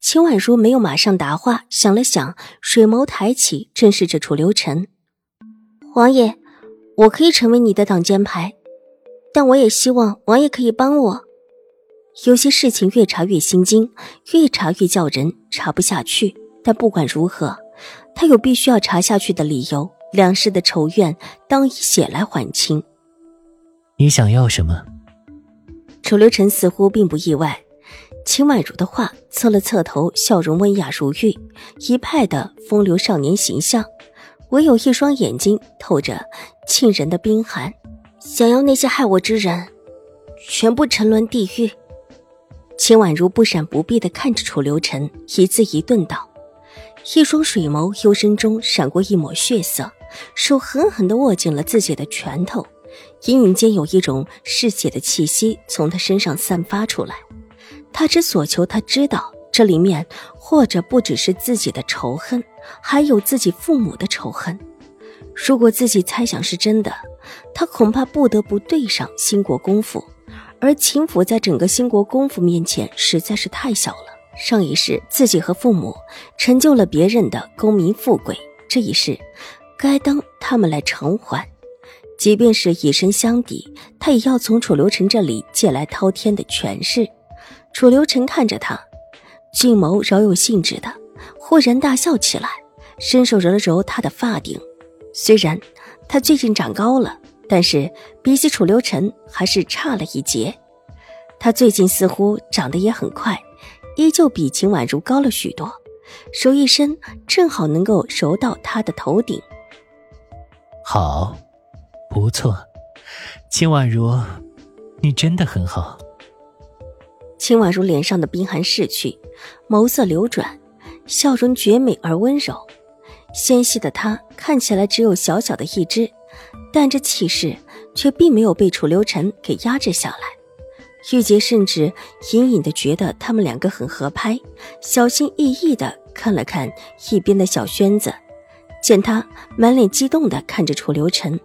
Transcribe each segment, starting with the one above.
秦婉如没有马上答话，想了想，水眸抬起，正视着楚留臣。王爷，我可以成为你的挡箭牌，但我也希望王爷可以帮我。有些事情越查越心惊，越查越叫人查不下去。但不管如何，他有必须要查下去的理由。两世的仇怨，当以血来还清。你想要什么？楚留臣似乎并不意外。秦婉如的话，侧了侧头，笑容温雅如玉，一派的风流少年形象，唯有一双眼睛透着沁人的冰寒。想要那些害我之人，全部沉沦地狱。秦婉如不闪不避地看着楚留臣，一字一顿道，一双水眸幽深中闪过一抹血色，手狠狠地握紧了自己的拳头，隐隐间有一种嗜血的气息从他身上散发出来。他之所求，他知道这里面或者不只是自己的仇恨，还有自己父母的仇恨。如果自己猜想是真的，他恐怕不得不对上兴国公府，而秦府在整个兴国公府面前实在是太小了。上一世自己和父母成就了别人的功名富贵，这一世该当他们来偿还。即便是以身相抵，他也要从楚留臣这里借来滔天的权势。楚留臣看着他，俊眸饶有兴致的，忽然大笑起来，伸手揉了揉他的发顶。虽然他最近长高了，但是比起楚留臣还是差了一截。他最近似乎长得也很快，依旧比秦婉如高了许多。手一伸，正好能够揉到他的头顶。好，不错，秦婉如，你真的很好。秦婉如脸上的冰寒逝去，眸色流转，笑容绝美而温柔。纤细的她看起来只有小小的一只，但这气势却并没有被楚留臣给压制下来。玉洁甚至隐隐的觉得他们两个很合拍，小心翼翼的看了看一边的小轩子，见他满脸激动的看着楚留臣，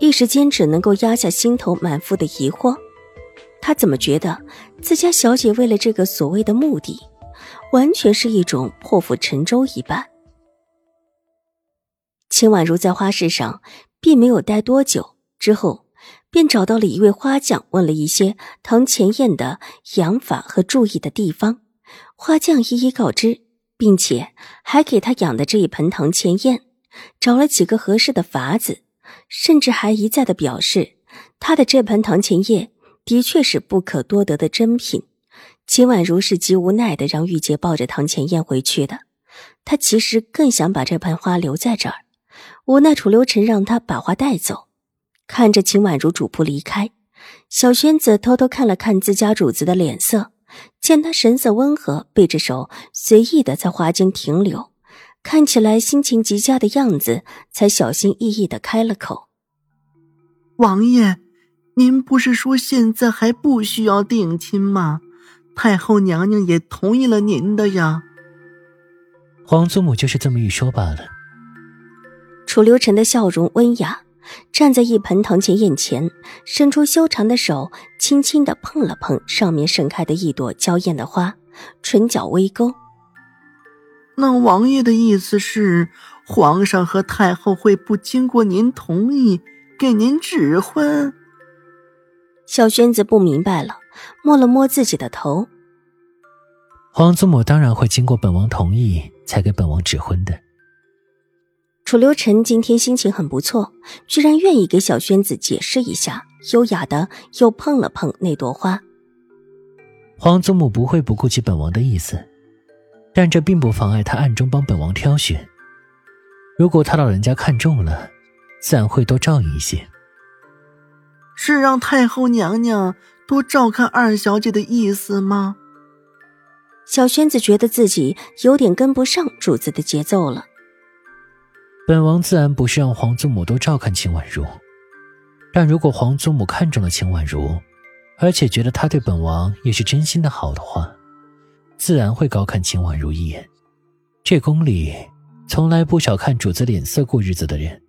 一时间只能够压下心头满腹的疑惑。他怎么觉得自家小姐为了这个所谓的目的，完全是一种破釜沉舟一般？秦婉如在花市上并没有待多久，之后便找到了一位花匠，问了一些唐前燕的养法和注意的地方。花匠一一告知，并且还给他养的这一盆唐前燕找了几个合适的法子，甚至还一再的表示他的这盆唐前叶。的确是不可多得的珍品，秦婉如是极无奈的让玉洁抱着唐前燕回去的。她其实更想把这盆花留在这儿，无奈楚留臣让她把花带走。看着秦婉如主仆离开，小轩子偷偷看了看自家主子的脸色，见他神色温和，背着手随意的在花间停留，看起来心情极佳的样子，才小心翼翼的开了口：“王爷。”您不是说现在还不需要定亲吗？太后娘娘也同意了您的呀。皇祖母就是这么一说罢了。楚留臣的笑容温雅，站在一盆堂前燕前，伸出修长的手，轻轻的碰了碰上面盛开的一朵娇艳的花，唇角微勾。那王爷的意思是，皇上和太后会不经过您同意给您指婚？小轩子不明白了，摸了摸自己的头。皇祖母当然会经过本王同意才给本王指婚的。楚留臣今天心情很不错，居然愿意给小轩子解释一下，优雅的又碰了碰那朵花。皇祖母不会不顾及本王的意思，但这并不妨碍他暗中帮本王挑选。如果他老人家看中了，自然会多照应一些。是让太后娘娘多照看二小姐的意思吗？小轩子觉得自己有点跟不上主子的节奏了。本王自然不是让皇祖母多照看秦婉如，但如果皇祖母看中了秦婉如，而且觉得她对本王也是真心的好的话，自然会高看秦婉如一眼。这宫里从来不少看主子脸色过日子的人，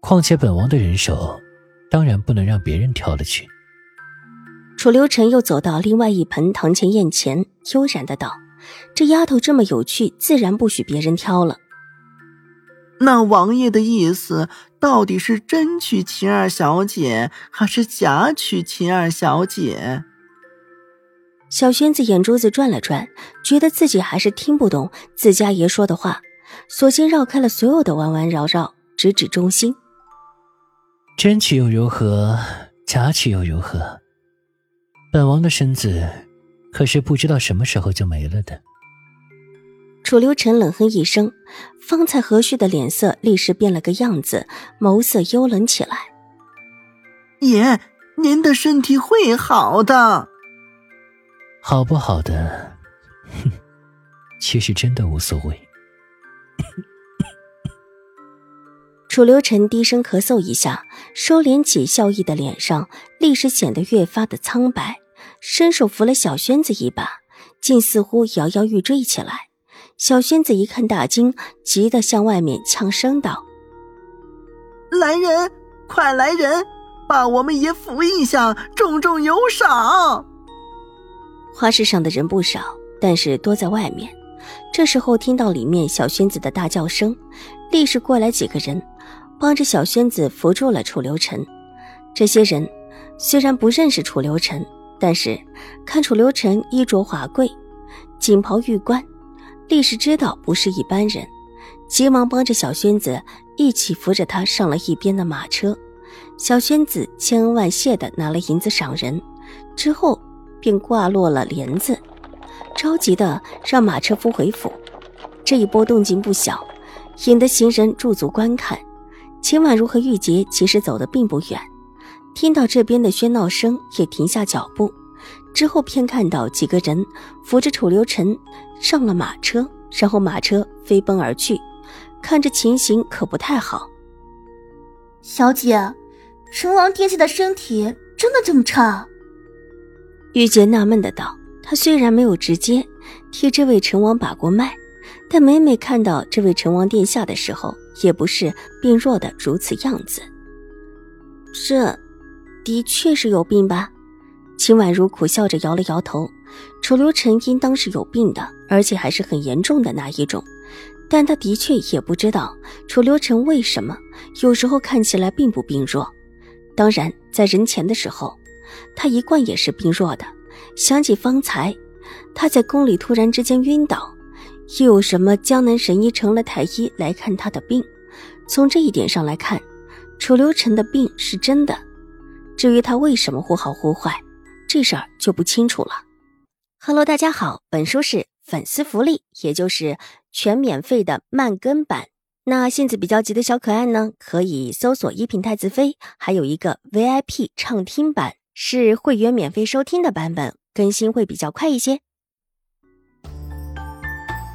况且本王的人手，当然不能让别人挑了去。楚留臣又走到另外一盆堂前宴前，悠然的道：“这丫头这么有趣，自然不许别人挑了。”那王爷的意思到底是真娶秦二小姐，还是假娶秦二小姐？小轩子眼珠子转了转，觉得自己还是听不懂自家爷说的话，索性绕开了所有的弯弯绕绕，直指中心。真娶又如何？假娶又如何？本王的身子可是不知道什么时候就没了的。楚留臣冷哼一声，方才和煦的脸色立时变了个样子，眸色幽冷起来。爷，您的身体会好的。好不好的，哼，其实真的无所谓。楚留臣低声咳嗽一下，收敛起笑意的脸上，立时显得越发的苍白，伸手扶了小轩子一把，竟似乎摇摇欲坠起来。小轩子一看大惊，急得向外面呛声道：“来人，快来人，把我们爷扶一下，重重有赏。”花市上的人不少，但是多在外面。这时候听到里面小轩子的大叫声，立时过来几个人，帮着小轩子扶住了楚留臣。这些人虽然不认识楚留臣，但是看楚留臣衣着华贵，锦袍玉冠。立时知道不是一般人，急忙帮着小轩子一起扶着他上了一边的马车。小轩子千恩万谢的拿了银子赏人，之后便挂落了帘子，着急的让马车夫回府。这一波动静不小，引得行人驻足观看。秦婉如和玉洁其实走得并不远，听到这边的喧闹声，也停下脚步。之后，偏看到几个人扶着楚留臣上了马车，然后马车飞奔而去，看着情形可不太好。小姐，成王殿下的身体真的这么差？玉洁纳闷的道：“她虽然没有直接替这位成王把过脉，但每每看到这位成王殿下的时候，也不是病弱的如此样子。这，的确是有病吧？”秦婉如苦笑着摇了摇头，楚留臣应当是有病的，而且还是很严重的那一种。但他的确也不知道楚留臣为什么有时候看起来并不病弱。当然，在人前的时候，他一贯也是病弱的。想起方才他在宫里突然之间晕倒，又有什么江南神医成了太医来看他的病？从这一点上来看，楚留臣的病是真的。至于他为什么忽好忽坏？这事儿就不清楚了。Hello，大家好，本书是粉丝福利，也就是全免费的慢更版。那性子比较急的小可爱呢，可以搜索“一品太子妃”，还有一个 VIP 畅听版，是会员免费收听的版本，更新会比较快一些。